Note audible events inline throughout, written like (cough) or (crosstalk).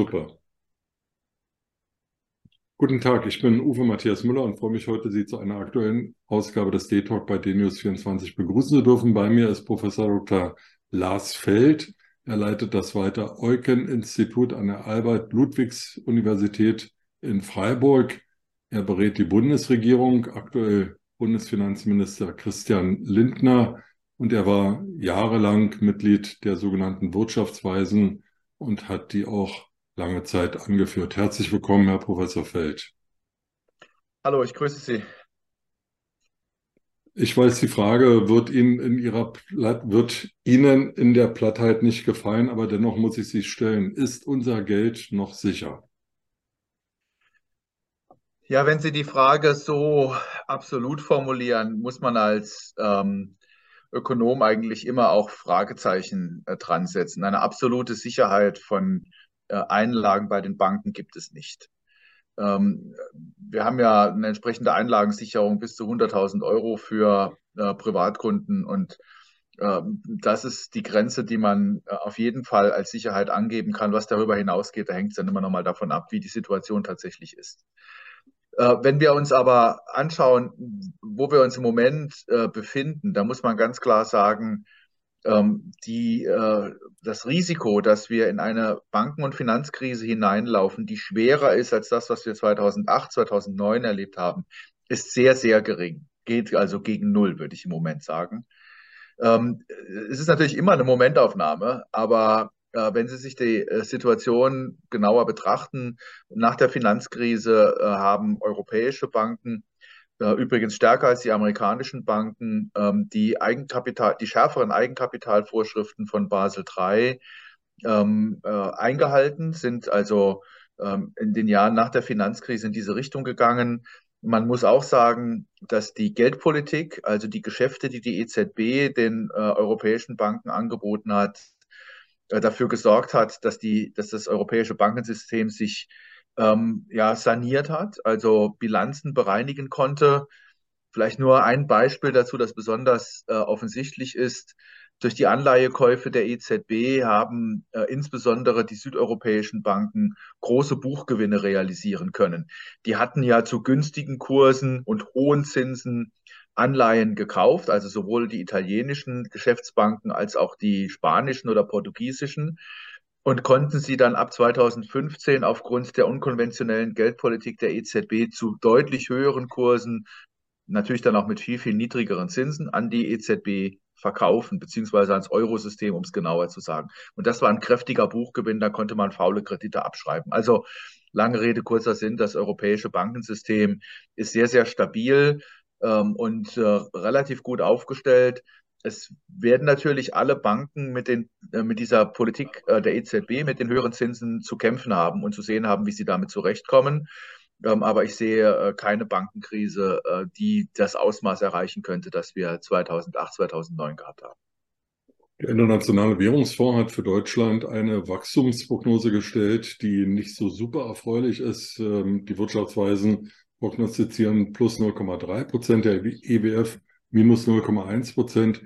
Super. Guten Tag, ich bin Uwe Matthias Müller und freue mich heute, Sie zu einer aktuellen Ausgabe des D-Talk bei DNews24 begrüßen zu dürfen. Bei mir ist Professor Dr. Lars Feld. Er leitet das Weiter Eucken-Institut an der Albert-Ludwigs-Universität in Freiburg. Er berät die Bundesregierung, aktuell Bundesfinanzminister Christian Lindner, und er war jahrelang Mitglied der sogenannten Wirtschaftsweisen und hat die auch lange Zeit angeführt. Herzlich willkommen, Herr Professor Feld. Hallo, ich grüße Sie. Ich weiß, die Frage wird Ihnen in Ihrer wird Ihnen in der Plattheit nicht gefallen, aber dennoch muss ich sie stellen. Ist unser Geld noch sicher? Ja, wenn Sie die Frage so absolut formulieren, muss man als ähm, Ökonom eigentlich immer auch Fragezeichen äh, dran setzen. Eine absolute Sicherheit von Einlagen bei den Banken gibt es nicht. Ähm, wir haben ja eine entsprechende Einlagensicherung bis zu 100.000 Euro für äh, Privatkunden und ähm, das ist die Grenze, die man auf jeden Fall als Sicherheit angeben kann. Was darüber hinausgeht, da hängt es dann immer noch mal davon ab, wie die Situation tatsächlich ist. Wenn wir uns aber anschauen, wo wir uns im Moment befinden, da muss man ganz klar sagen, die, äh, das Risiko, dass wir in eine Banken- und Finanzkrise hineinlaufen, die schwerer ist als das, was wir 2008, 2009 erlebt haben, ist sehr, sehr gering. Geht also gegen Null, würde ich im Moment sagen. Ähm, es ist natürlich immer eine Momentaufnahme, aber äh, wenn Sie sich die äh, Situation genauer betrachten, nach der Finanzkrise äh, haben europäische Banken übrigens stärker als die amerikanischen Banken, ähm, die Eigenkapital, die schärferen Eigenkapitalvorschriften von Basel III ähm, äh, eingehalten, sind also ähm, in den Jahren nach der Finanzkrise in diese Richtung gegangen. Man muss auch sagen, dass die Geldpolitik, also die Geschäfte, die die EZB den äh, europäischen Banken angeboten hat, äh, dafür gesorgt hat, dass, die, dass das europäische Bankensystem sich ähm, ja, saniert hat, also Bilanzen bereinigen konnte. Vielleicht nur ein Beispiel dazu, das besonders äh, offensichtlich ist. Durch die Anleihekäufe der EZB haben äh, insbesondere die südeuropäischen Banken große Buchgewinne realisieren können. Die hatten ja zu günstigen Kursen und hohen Zinsen Anleihen gekauft, also sowohl die italienischen Geschäftsbanken als auch die spanischen oder portugiesischen und konnten sie dann ab 2015 aufgrund der unkonventionellen Geldpolitik der EZB zu deutlich höheren Kursen, natürlich dann auch mit viel, viel niedrigeren Zinsen, an die EZB verkaufen, beziehungsweise ans Eurosystem, um es genauer zu sagen. Und das war ein kräftiger Buchgewinn, da konnte man faule Kredite abschreiben. Also lange Rede, kurzer Sinn, das europäische Bankensystem ist sehr, sehr stabil ähm, und äh, relativ gut aufgestellt es werden natürlich alle Banken mit, den, äh, mit dieser Politik äh, der EZB, mit den höheren Zinsen zu kämpfen haben und zu sehen haben, wie sie damit zurechtkommen. Ähm, aber ich sehe äh, keine Bankenkrise, äh, die das Ausmaß erreichen könnte, das wir 2008, 2009 gehabt haben. Der Internationale Währungsfonds hat für Deutschland eine Wachstumsprognose gestellt, die nicht so super erfreulich ist. Ähm, die Wirtschaftsweisen prognostizieren plus 0,3 Prozent, der EWF minus 0,1 Prozent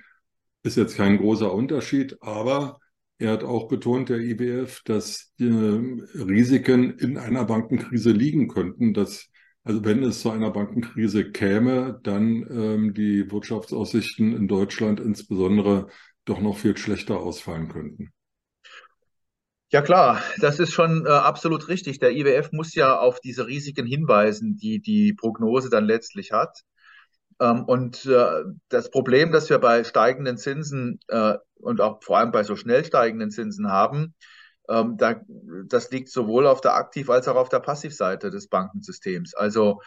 ist jetzt kein großer Unterschied, aber er hat auch betont, der IWF, dass äh, Risiken in einer Bankenkrise liegen könnten, dass also wenn es zu einer Bankenkrise käme, dann ähm, die Wirtschaftsaussichten in Deutschland insbesondere doch noch viel schlechter ausfallen könnten. Ja klar, das ist schon äh, absolut richtig. Der IWF muss ja auf diese Risiken hinweisen, die die Prognose dann letztlich hat. Ähm, und äh, das Problem, das wir bei steigenden Zinsen äh, und auch vor allem bei so schnell steigenden Zinsen haben, ähm, da, das liegt sowohl auf der Aktiv- als auch auf der Passivseite des Bankensystems. Also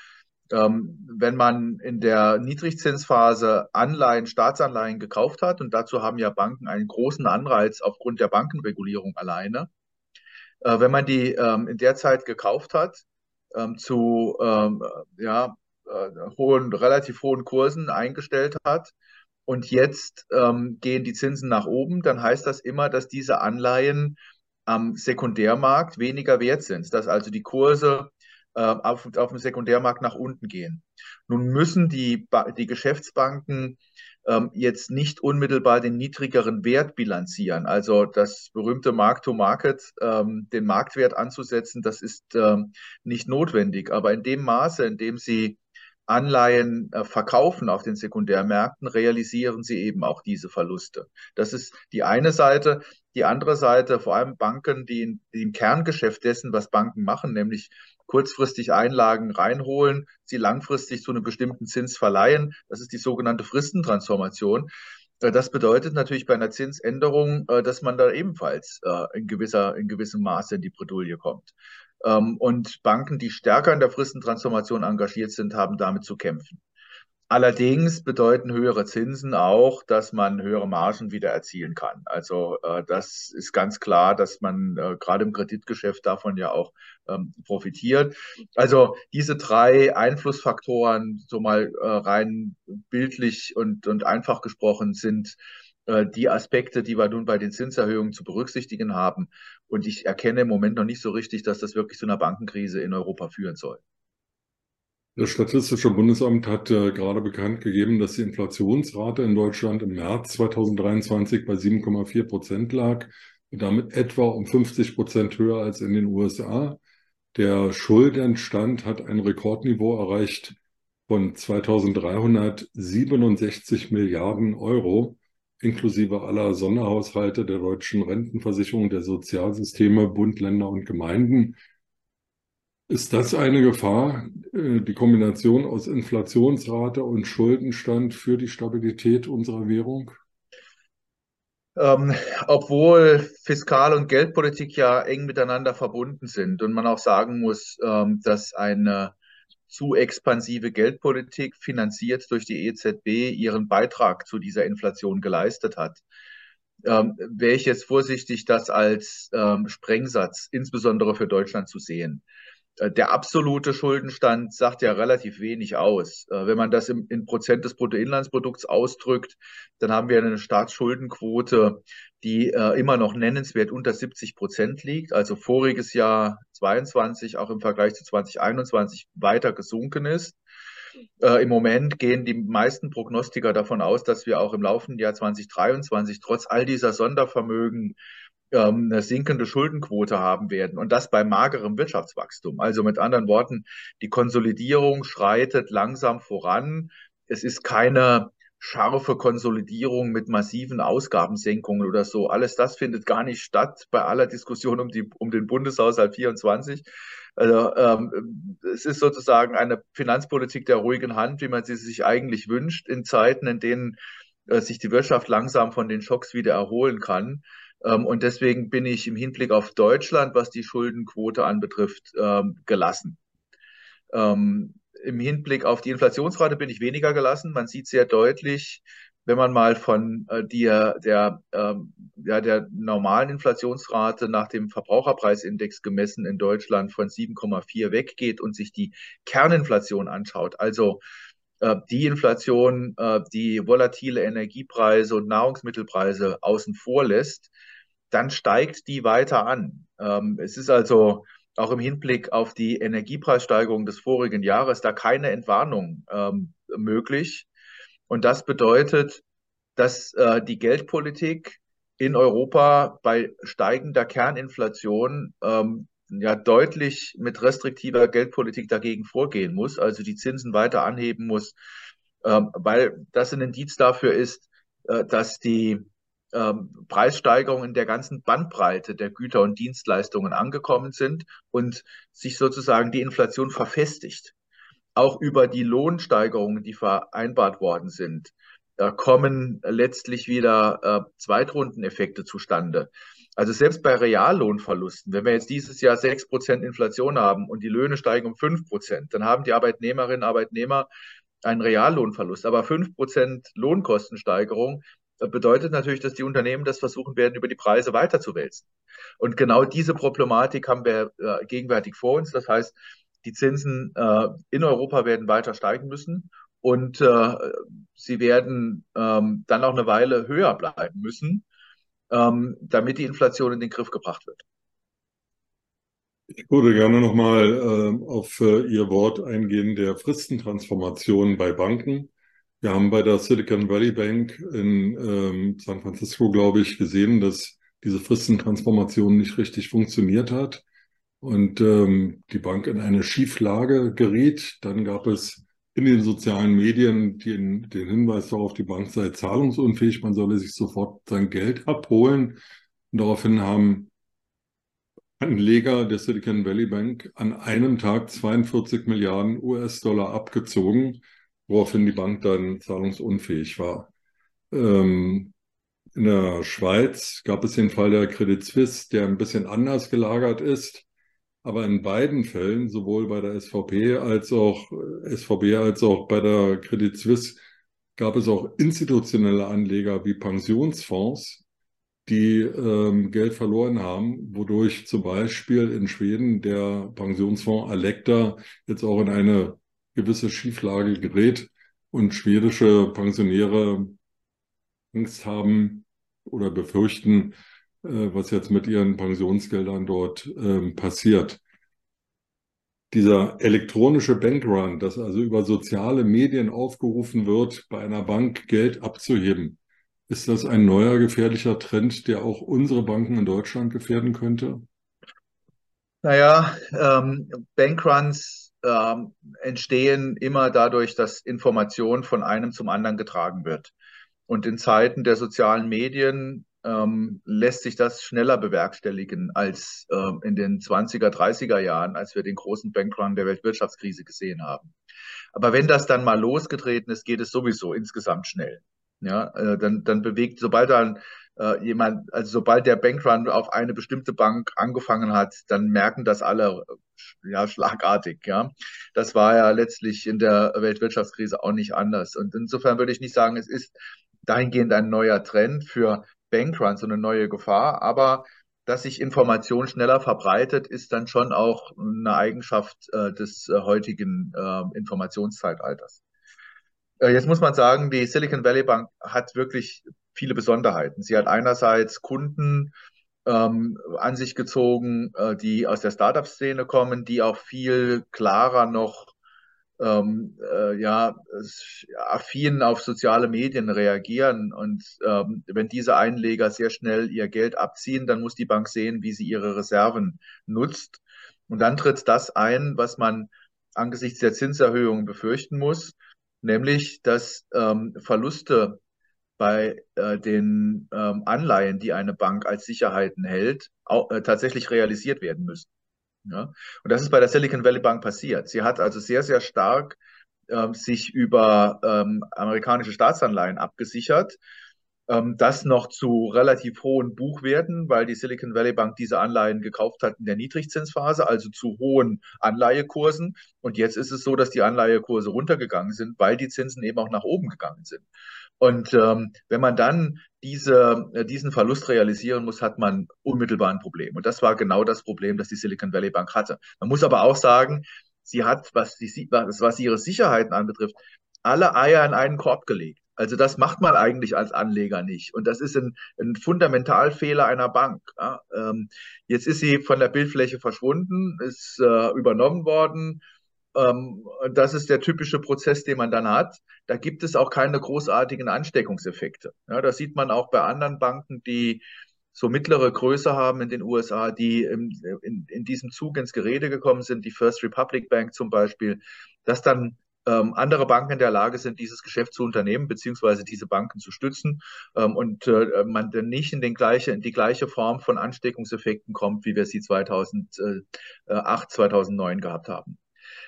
ähm, wenn man in der Niedrigzinsphase Anleihen, Staatsanleihen gekauft hat, und dazu haben ja Banken einen großen Anreiz aufgrund der Bankenregulierung alleine, äh, wenn man die in der Zeit gekauft hat, zu ja, hohen, relativ hohen Kursen eingestellt hat und jetzt ähm, gehen die Zinsen nach oben, dann heißt das immer, dass diese Anleihen am Sekundärmarkt weniger wert sind, dass also die Kurse äh, auf, auf dem Sekundärmarkt nach unten gehen. Nun müssen die, die Geschäftsbanken ähm, jetzt nicht unmittelbar den niedrigeren Wert bilanzieren. Also das berühmte Mark-to-Market, ähm, den Marktwert anzusetzen, das ist ähm, nicht notwendig. Aber in dem Maße, in dem sie Anleihen äh, verkaufen auf den Sekundärmärkten, realisieren sie eben auch diese Verluste. Das ist die eine Seite. Die andere Seite, vor allem Banken, die, in, die im Kerngeschäft dessen, was Banken machen, nämlich kurzfristig Einlagen reinholen, sie langfristig zu einem bestimmten Zins verleihen. Das ist die sogenannte Fristentransformation. Äh, das bedeutet natürlich bei einer Zinsänderung, äh, dass man da ebenfalls in, gewisser, in gewissem Maße in die Bredouille kommt. Ähm, und Banken, die stärker in der Fristentransformation engagiert sind, haben damit zu kämpfen. Allerdings bedeuten höhere Zinsen auch, dass man höhere Margen wieder erzielen kann. Also äh, das ist ganz klar, dass man äh, gerade im Kreditgeschäft davon ja auch ähm, profitiert. Also diese drei Einflussfaktoren, so mal äh, rein bildlich und, und einfach gesprochen, sind die Aspekte, die wir nun bei den Zinserhöhungen zu berücksichtigen haben. Und ich erkenne im Moment noch nicht so richtig, dass das wirklich zu einer Bankenkrise in Europa führen soll. Das Statistische Bundesamt hat äh, gerade bekannt gegeben, dass die Inflationsrate in Deutschland im März 2023 bei 7,4 Prozent lag damit etwa um 50 Prozent höher als in den USA. Der Schuldenstand hat ein Rekordniveau erreicht von 2367 Milliarden Euro inklusive aller Sonderhaushalte der deutschen Rentenversicherung, der Sozialsysteme, Bund, Länder und Gemeinden. Ist das eine Gefahr, äh, die Kombination aus Inflationsrate und Schuldenstand für die Stabilität unserer Währung? Ähm, obwohl Fiskal- und Geldpolitik ja eng miteinander verbunden sind und man auch sagen muss, ähm, dass eine zu expansive Geldpolitik, finanziert durch die EZB, ihren Beitrag zu dieser Inflation geleistet hat. Ähm, wäre ich jetzt vorsichtig, das als ähm, Sprengsatz insbesondere für Deutschland zu sehen. Äh, der absolute Schuldenstand sagt ja relativ wenig aus. Äh, wenn man das im, in Prozent des Bruttoinlandsprodukts ausdrückt, dann haben wir eine Staatsschuldenquote, die äh, immer noch nennenswert unter 70 Prozent liegt. Also voriges Jahr 22 auch im Vergleich zu 2021 weiter gesunken ist. Äh, Im Moment gehen die meisten Prognostiker davon aus, dass wir auch im laufenden Jahr 2023 trotz all dieser Sondervermögen ähm, eine sinkende Schuldenquote haben werden und das bei magerem Wirtschaftswachstum. Also mit anderen Worten, die Konsolidierung schreitet langsam voran. Es ist keine scharfe Konsolidierung mit massiven Ausgabensenkungen oder so. Alles das findet gar nicht statt bei aller Diskussion um, die, um den Bundeshaushalt 24. Also ähm, es ist sozusagen eine Finanzpolitik der ruhigen Hand, wie man sie sich eigentlich wünscht, in Zeiten, in denen äh, sich die Wirtschaft langsam von den Schocks wieder erholen kann. Ähm, und deswegen bin ich im Hinblick auf Deutschland, was die Schuldenquote anbetrifft, ähm, gelassen. Ähm, Im Hinblick auf die Inflationsrate bin ich weniger gelassen. Man sieht sehr deutlich, wenn man mal von äh, der, der, ja, der normalen Inflationsrate nach dem Verbraucherpreisindex gemessen in Deutschland von 7,4 weggeht und sich die Kerninflation anschaut, also äh, die Inflation, äh, die volatile Energiepreise und Nahrungsmittelpreise außen vor lässt, dann steigt die weiter an. Ähm, es ist also auch im Hinblick auf die Energiepreissteigerung des vorigen Jahres da keine Entwarnung ähm, möglich. Und das bedeutet, dass äh, die Geldpolitik in Europa bei steigender Kerninflation ähm, ja deutlich mit restriktiver Geldpolitik dagegen vorgehen muss, also die Zinsen weiter anheben muss, ähm, weil das ein Indiz dafür ist, äh, dass die ähm, Preissteigerungen in der ganzen Bandbreite der Güter und Dienstleistungen angekommen sind und sich sozusagen die Inflation verfestigt. Auch über die Lohnsteigerungen, die vereinbart worden sind, kommen letztlich wieder äh, Zweitrundeneffekte zustande. Also selbst bei Reallohnverlusten, wenn wir jetzt dieses Jahr 6% Inflation haben und die Löhne steigen um 5%, dann haben die Arbeitnehmerinnen und Arbeitnehmer einen Reallohnverlust. Aber 5% Lohnkostensteigerung bedeutet natürlich, dass die Unternehmen das versuchen werden, über die Preise weiterzuwälzen. Und genau diese Problematik haben wir äh, gegenwärtig vor uns. Das heißt, die Zinsen äh, in Europa werden weiter steigen müssen und äh, sie werden ähm, dann auch eine Weile höher bleiben müssen ähm, damit die Inflation in den Griff gebracht wird. Ich würde gerne nochmal äh, auf Ihr Wort eingehen der Fristentransformation bei Banken. Wir haben bei der Silicon Valley Bank in ähm, San Francisco, glaube ich, gesehen, dass diese Fristentransformation nicht richtig funktioniert hat und ähm, die Bank in eine Schieflage geriet. Dann gab es in den sozialen Medien den, den Hinweis darauf, die Bank sei zahlungsunfähig, man solle sich sofort sein Geld abholen. Und daraufhin haben Anleger der Silicon Valley Bank an einem Tag 42 Milliarden US-Dollar abgezogen, woraufhin die Bank dann zahlungsunfähig war. Ähm, in der Schweiz gab es den Fall der Credit Suisse, der ein bisschen anders gelagert ist. Aber in beiden Fällen, sowohl bei der SVP als auch SVB als auch bei der Credit Suisse, gab es auch institutionelle Anleger wie Pensionsfonds, die ähm, Geld verloren haben, wodurch zum Beispiel in Schweden der Pensionsfonds Alecta jetzt auch in eine gewisse Schieflage gerät und schwedische Pensionäre Angst haben oder befürchten, äh, was jetzt mit ihren Pensionsgeldern dort ähm, passiert. Dieser elektronische Bankrun, dass also über soziale Medien aufgerufen wird, bei einer Bank Geld abzuheben, ist das ein neuer gefährlicher Trend, der auch unsere Banken in Deutschland gefährden könnte? Naja, ähm, Bankruns ähm, entstehen immer dadurch, dass Information von einem zum anderen getragen wird. Und in Zeiten der sozialen Medien ähm, lässt sich das schneller bewerkstelligen als ähm, in den 20er, 30er Jahren, als wir den großen Bankrun der Weltwirtschaftskrise gesehen haben. Aber wenn das dann mal losgetreten ist, geht es sowieso insgesamt schnell. Ja, äh, dann, dann bewegt, sobald dann äh, jemand, also sobald der Bankrun auf eine bestimmte Bank angefangen hat, dann merken das alle äh, ja schlagartig. Ja, das war ja letztlich in der Weltwirtschaftskrise auch nicht anders. Und insofern würde ich nicht sagen, es ist dahingehend ein neuer Trend für Bankruns, so eine neue Gefahr, aber dass sich Information schneller verbreitet, ist dann schon auch eine Eigenschaft äh, des äh, heutigen äh, Informationszeitalters. Äh, jetzt muss man sagen, die Silicon Valley Bank hat wirklich viele Besonderheiten. Sie hat einerseits Kunden ähm, an sich gezogen, äh, die aus der Startup-Szene kommen, die auch viel klarer noch ähm, äh, ja, affin auf soziale Medien reagieren. Und ähm, wenn diese Einleger sehr schnell ihr Geld abziehen, dann muss die Bank sehen, wie sie ihre Reserven nutzt. Und dann tritt das ein, was man angesichts der Zinserhöhungen befürchten muss nämlich dass ähm, Verluste bei äh, den ähm, Anleihen, die eine Bank als Sicherheiten hält, auch, äh, tatsächlich realisiert werden müssen. Ja? Und das ist bei der Silicon Valley Bank passiert. Sie hat also sehr, sehr stark ähm, sich über ähm, amerikanische Staatsanleihen abgesichert das noch zu relativ hohen Buchwerten, weil die Silicon Valley Bank diese Anleihen gekauft hat in der Niedrigzinsphase, also zu hohen Anleihekursen. Und jetzt ist es so, dass die Anleihekurse runtergegangen sind, weil die Zinsen eben auch nach oben gegangen sind. Und ähm, wenn man dann diese, äh, diesen Verlust realisieren muss, hat man unmittelbar ein Problem. Und das war genau das Problem, das die Silicon Valley Bank hatte. Man muss aber auch sagen, sie hat, was, die, was ihre Sicherheiten anbetrifft, alle Eier in einen Korb gelegt. Also das macht man eigentlich als Anleger nicht. Und das ist ein, ein Fundamentalfehler einer Bank. Ja. Ähm, jetzt ist sie von der Bildfläche verschwunden, ist äh, übernommen worden. Ähm, das ist der typische Prozess, den man dann hat. Da gibt es auch keine großartigen Ansteckungseffekte. Ja, das sieht man auch bei anderen Banken, die so mittlere Größe haben in den USA, die im, in, in diesem Zug ins Gerede gekommen sind, die First Republic Bank zum Beispiel, dass dann ähm, andere Banken in der Lage sind, dieses Geschäft zu unternehmen, beziehungsweise diese Banken zu stützen ähm, und äh, man dann nicht in, den gleiche, in die gleiche Form von Ansteckungseffekten kommt, wie wir sie 2008, 2009 gehabt haben.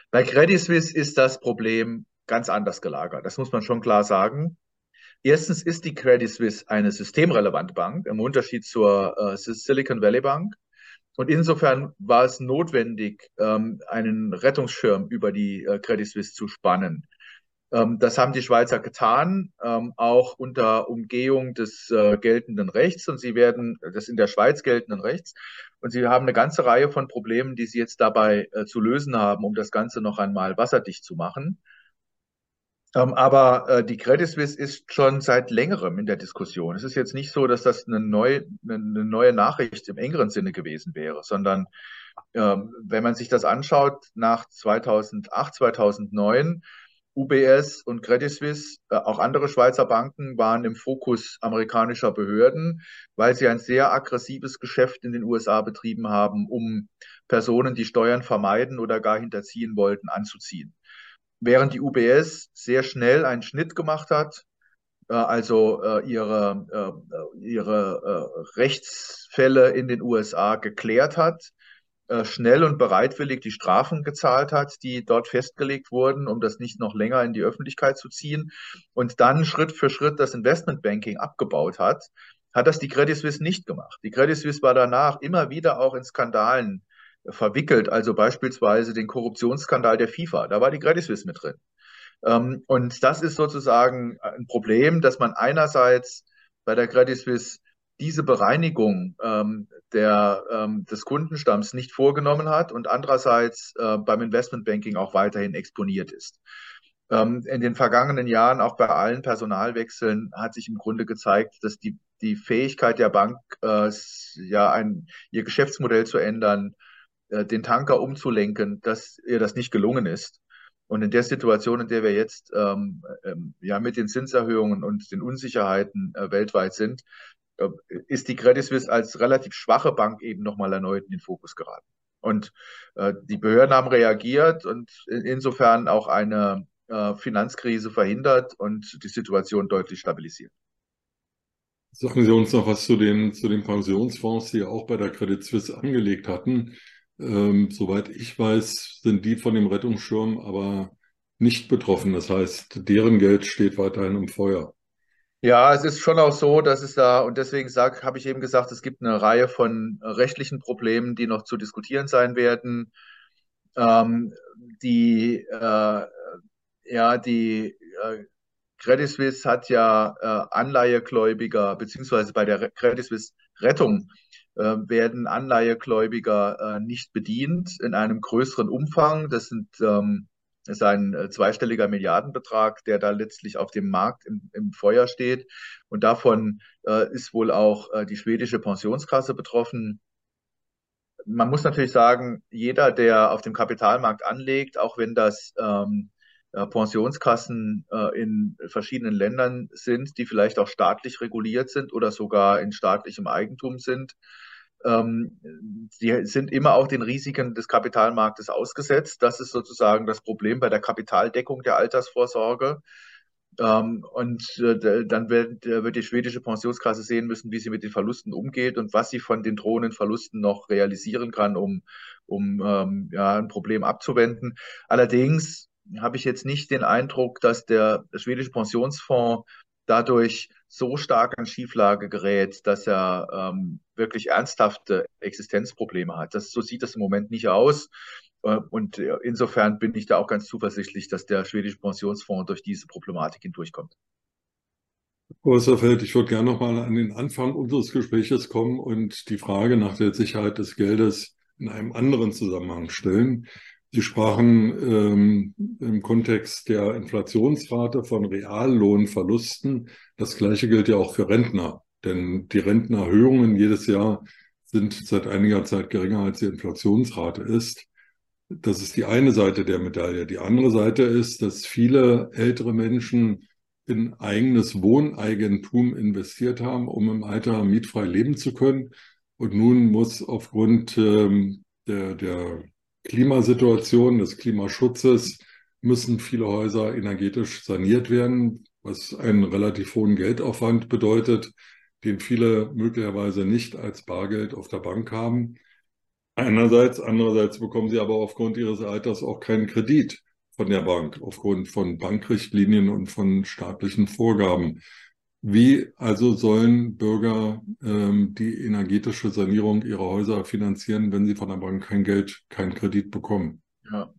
Bei Credit Suisse ist das Problem ganz anders gelagert. Das muss man schon klar sagen. Erstens ist die Credit Suisse eine systemrelevante Bank im Unterschied zur äh, Silicon Valley Bank. Und insofern war es notwendig, ähm, einen Rettungsschirm über die äh, Credit Suisse zu spannen. Ähm, das haben die Schweizer getan, ähm, auch unter Umgehung des äh, geltenden Rechts. Und sie werden, des in der Schweiz geltenden Rechts. Und sie haben eine ganze Reihe von Problemen, die sie jetzt dabei äh, zu lösen haben, um das Ganze noch einmal wasserdicht zu machen. Ähm, aber äh, die Credit Suisse ist schon seit längerem in der Diskussion. Es ist jetzt nicht so, dass das eine neue, eine neue Nachricht im engeren Sinne gewesen wäre, sondern ähm, wenn man sich das anschaut, nach 2008, 2009, UBS und Credit Suisse, äh, auch andere Schweizer Banken waren im Fokus amerikanischer Behörden, weil sie ein sehr aggressives Geschäft in den USA betrieben haben, um Personen, die Steuern vermeiden oder gar hinterziehen wollten, anzuziehen. Während die UBS sehr schnell einen Schnitt gemacht hat, äh, also äh, ihre, ihre Rechtsfälle in den USA geklärt hat, äh, schnell und bereitwillig die Strafen gezahlt hat, die dort festgelegt wurden, um das nicht noch länger in die Öffentlichkeit zu ziehen und dann Schritt für Schritt das Investmentbanking abgebaut hat, hat das die Credit Suisse nicht gemacht. Die Credit Suisse war danach immer wieder auch in Skandalen verwickelt, also beispielsweise den Korruptionsskandal der FIFA. Da war die Credit Suisse mit drin. Ähm, und das ist sozusagen ein Problem, dass man einerseits bei der Credit Suisse diese Bereinigung ähm, der, ähm, des Kundenstamms nicht vorgenommen hat und andererseits äh, beim Investmentbanking auch weiterhin exponiert ist. Ähm, in den vergangenen Jahren, auch bei allen Personalwechseln, hat sich im Grunde gezeigt, dass die, die Fähigkeit der Bank, äh, ja, ein, ihr Geschäftsmodell zu ändern, äh, den Tanker umzulenken, dass ihr das nicht gelungen ist. Und in der Situation, in der wir jetzt ähm, ähm, ja mit den Zinserhöhungen und den Unsicherheiten äh, weltweit sind, äh, ist die Credit Suisse als relativ schwache Bank eben nochmal erneut in den Fokus geraten. Und äh, die Behörden haben reagiert und in, insofern auch eine äh, Finanzkrise verhindert und die Situation deutlich stabilisiert. Sagen Sie uns noch was zu den, zu den Pensionsfonds, die auch bei der Credit Suisse angelegt hatten. Ähm, soweit ich weiß, sind die von dem Rettungsschirm aber nicht betroffen. Das heißt, deren Geld steht weiterhin im Feuer. Ja, es ist schon auch so, dass es da, und deswegen habe ich eben gesagt, es gibt eine Reihe von rechtlichen Problemen, die noch zu diskutieren sein werden. Ähm, die, äh, ja, die äh, Credit Suisse hat ja äh, Anleihegläubiger, beziehungsweise bei der Credit Suisse Rettung werden Anleihegläubiger äh, nicht bedient in einem größeren Umfang. Das sind ähm, ist ein äh, zweistelliger Milliardenbetrag, der da letztlich auf dem Markt im, im Feuer steht. Und davon äh, ist wohl auch äh, die schwedische Pensionskasse betroffen. Man muss natürlich sagen, jeder, der auf dem Kapitalmarkt anlegt, auch wenn das ähm, äh, Pensionskassen äh, in verschiedenen Ländern sind, die vielleicht auch staatlich reguliert sind oder sogar in staatlichem Eigentum sind, ähm, die sind immer auch den Risiken des Kapitalmarktes ausgesetzt. Das ist sozusagen das Problem bei der Kapitaldeckung der Altersvorsorge. Ähm, und äh, dann wird, äh, wird, die schwedische Pensionskasse sehen müssen, wie sie mit den Verlusten umgeht und was sie von den drohenden Verlusten noch realisieren kann, um, um ähm, ja, ein Problem abzuwenden. Allerdings habe ich jetzt nicht den Eindruck, dass der schwedische Pensionsfonds dadurch so stark an Schieflage gerät, dass er ähm, wirklich ernsthafte Existenzprobleme hat. Das, so sieht das im Moment nicht aus. Äh, und äh, insofern bin ich da auch ganz zuversichtlich, dass der schwedische Pensionsfonds durch diese Problematik hindurchkommt. Frau Westerfeld, ich würde gerne nochmal an den Anfang unseres Gespräches kommen und die Frage nach der Sicherheit des Geldes in einem anderen Zusammenhang stellen. Sie sprachen ähm, im Kontext der Inflationsrate von Reallohnverlusten. Das Gleiche gilt ja auch für Rentner, denn die Rentenerhöhungen jedes Jahr sind seit einiger Zeit geringer als die Inflationsrate ist. Das ist die eine Seite der Medaille. Die andere Seite ist, dass viele ältere Menschen in eigenes Wohneigentum investiert haben, um im Alter mietfrei leben zu können. Und nun muss aufgrund ähm, der, der Klimasituation, des Klimaschutzes müssen viele Häuser energetisch saniert werden, was einen relativ hohen Geldaufwand bedeutet, den viele möglicherweise nicht als Bargeld auf der Bank haben. Einerseits, andererseits bekommen sie aber aufgrund ihres Alters auch keinen Kredit von der Bank, aufgrund von Bankrichtlinien und von staatlichen Vorgaben. Wie also sollen Bürger ähm, die energetische Sanierung ihrer Häuser finanzieren, wenn sie von der Bank kein Geld, keinen Kredit bekommen? Ja.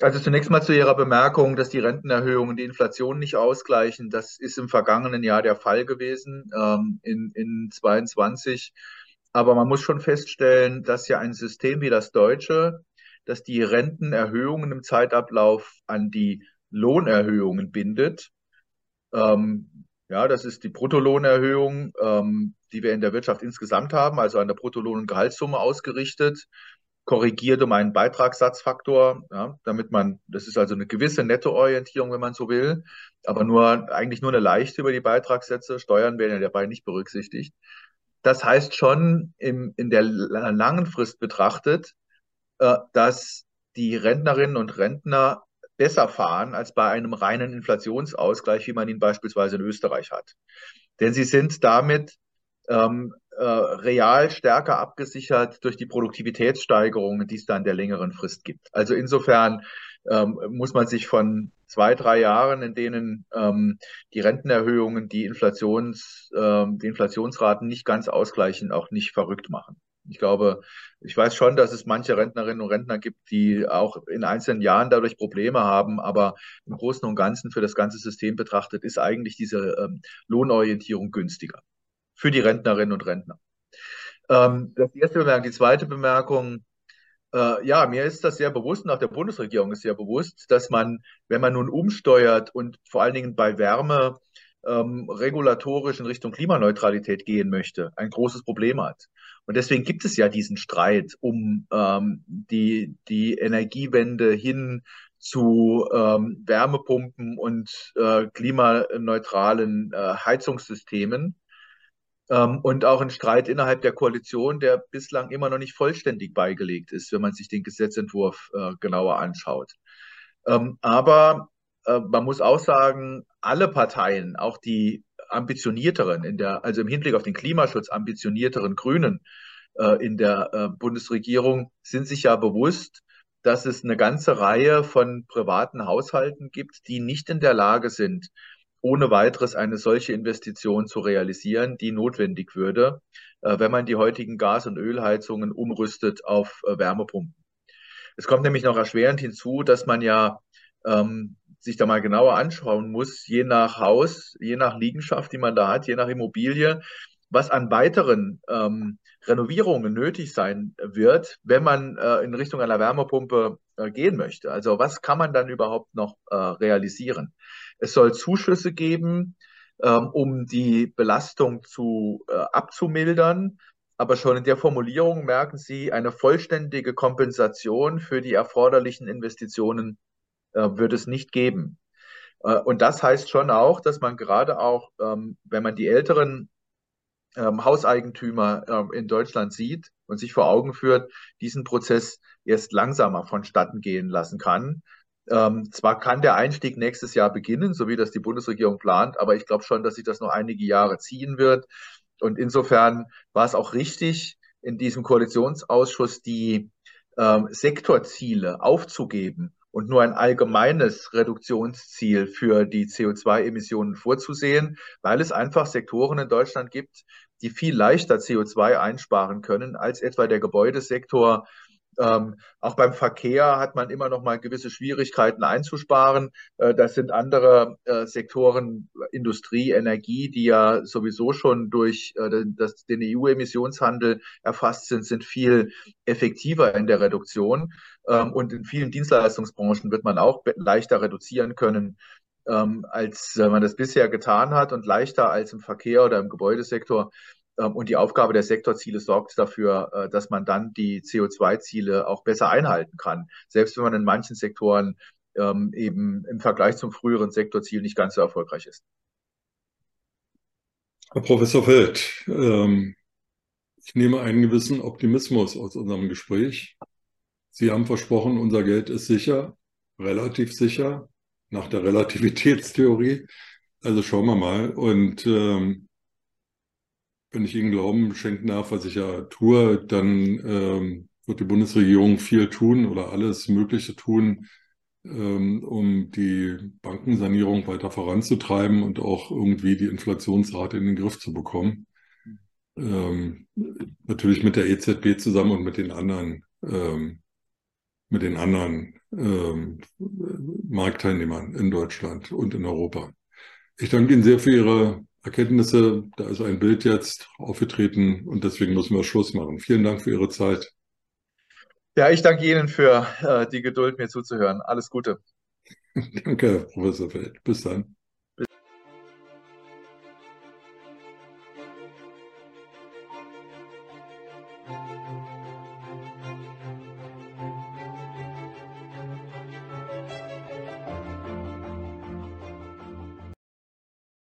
Also zunächst mal zu Ihrer Bemerkung, dass die Rentenerhöhungen die Inflation nicht ausgleichen. Das ist im vergangenen Jahr der Fall gewesen, ähm, in, in 22. Aber man muss schon feststellen, dass ja ein System wie das deutsche, das die Rentenerhöhungen im Zeitablauf an die Lohnerhöhungen bindet, ähm, ja, das ist die Bruttolohnerhöhung, ähm, die wir in der Wirtschaft insgesamt haben, also an der Bruttolohn- und Gehaltssumme ausgerichtet. korrigiert um einen Beitragssatzfaktor, ja, damit man, das ist also eine gewisse Nettoorientierung, wenn man so will, aber nur eigentlich nur eine leichte über die Beitragssätze. Steuern werden ja dabei nicht berücksichtigt. Das heißt schon im, in der langen Frist betrachtet, äh, dass die Rentnerinnen und Rentner besser fahren als bei einem reinen Inflationsausgleich, wie man ihn beispielsweise in Österreich hat. Denn sie sind damit ähm, äh, real stärker abgesichert durch die Produktivitätssteigerungen, die es dann der längeren Frist gibt. Also insofern ähm, muss man sich von zwei, drei Jahren, in denen ähm, die Rentenerhöhungen die, Inflations, ähm, die Inflationsraten nicht ganz ausgleichen, auch nicht verrückt machen. Ich glaube, ich weiß schon, dass es manche Rentnerinnen und Rentner gibt, die auch in einzelnen Jahren dadurch Probleme haben, aber im Großen und Ganzen für das ganze System betrachtet ist eigentlich diese ähm, Lohnorientierung günstiger für die Rentnerinnen und Rentner. Ähm, das die erste Bemerkung. Die zweite Bemerkung, äh, ja, mir ist das sehr bewusst und auch der Bundesregierung ist sehr bewusst, dass man, wenn man nun umsteuert und vor allen Dingen bei Wärme ähm, regulatorisch in Richtung Klimaneutralität gehen möchte, ein großes Problem hat. Und deswegen gibt es ja diesen Streit um ähm, die, die Energiewende hin zu ähm, Wärmepumpen und äh, klimaneutralen äh, Heizungssystemen. Ähm, und auch ein Streit innerhalb der Koalition, der bislang immer noch nicht vollständig beigelegt ist, wenn man sich den Gesetzentwurf äh, genauer anschaut. Ähm, aber äh, man muss auch sagen, alle Parteien, auch die ambitionierteren, in der, also im Hinblick auf den Klimaschutz ambitionierteren Grünen äh, in der äh, Bundesregierung, sind sich ja bewusst, dass es eine ganze Reihe von privaten Haushalten gibt, die nicht in der Lage sind, ohne weiteres eine solche Investition zu realisieren, die notwendig würde, äh, wenn man die heutigen Gas- und Ölheizungen umrüstet auf äh, Wärmepumpen. Es kommt nämlich noch erschwerend hinzu, dass man ja ähm, sich da mal genauer anschauen muss, je nach Haus, je nach Liegenschaft, die man da hat, je nach Immobilie, was an weiteren ähm, Renovierungen nötig sein wird, wenn man äh, in Richtung einer Wärmepumpe äh, gehen möchte. Also was kann man dann überhaupt noch äh, realisieren? Es soll Zuschüsse geben, ähm, um die Belastung zu äh, abzumildern. Aber schon in der Formulierung merken Sie, eine vollständige Kompensation für die erforderlichen Investitionen wird es nicht geben. Äh, und das heißt schon auch, dass man gerade auch, ähm, wenn man die älteren ähm, Hauseigentümer ähm, in Deutschland sieht und sich vor Augen führt, diesen Prozess erst langsamer vonstatten gehen lassen kann. Zwar kann der Einstieg nächstes Jahr beginnen, so wie das die Bundesregierung plant, aber ich glaube schon, dass sich das noch einige Jahre ziehen wird. Und insofern war es auch richtig, in diesem Koalitionsausschuss die Sektorziele aufzugeben und nur ein allgemeines Reduktionsziel für die CO2-Emissionen vorzusehen, weil es einfach Sektoren in Deutschland gibt, die viel leichter CO2 einsparen können als etwa der Gebäudesektor ähm, auch beim Verkehr hat man immer noch mal gewisse Schwierigkeiten einzusparen. Äh, das sind andere äh, Sektoren, Industrie, Energie, die ja sowieso schon durch äh, das, den EU-Emissionshandel erfasst sind, sind viel effektiver in der Reduktion. Ähm, und in vielen Dienstleistungsbranchen wird man auch leichter reduzieren können ähm, als man das bisher getan hat und leichter als im Verkehr oder im Gebäudesektor. Ähm, und die Aufgabe der Sektorziele sorgt dafür, äh, dass man dann die CO2-Ziele auch besser einhalten kann, selbst wenn man in manchen Sektoren ähm, eben im Vergleich zum früheren Sektorziel nicht ganz so erfolgreich ist. Herr Professor Feld, ähm, ich nehme einen gewissen Optimismus aus unserem Gespräch. Sie haben versprochen, unser Geld ist sicher, relativ sicher, nach der Relativitätstheorie. Also schauen wir mal. Und wenn ich Ihnen Glauben schenken darf, was ich ja tue, dann ähm, wird die Bundesregierung viel tun oder alles Mögliche tun, ähm, um die Bankensanierung weiter voranzutreiben und auch irgendwie die Inflationsrate in den Griff zu bekommen. Ähm, natürlich mit der EZB zusammen und mit den anderen, ähm, mit den anderen ähm, Marktteilnehmern in Deutschland und in Europa. Ich danke Ihnen sehr für Ihre Erkenntnisse. Da ist ein Bild jetzt aufgetreten und deswegen müssen wir Schluss machen. Vielen Dank für Ihre Zeit. Ja, ich danke Ihnen für äh, die Geduld, mir zuzuhören. Alles Gute. (laughs) Danke, Professor Feld. Bis dann.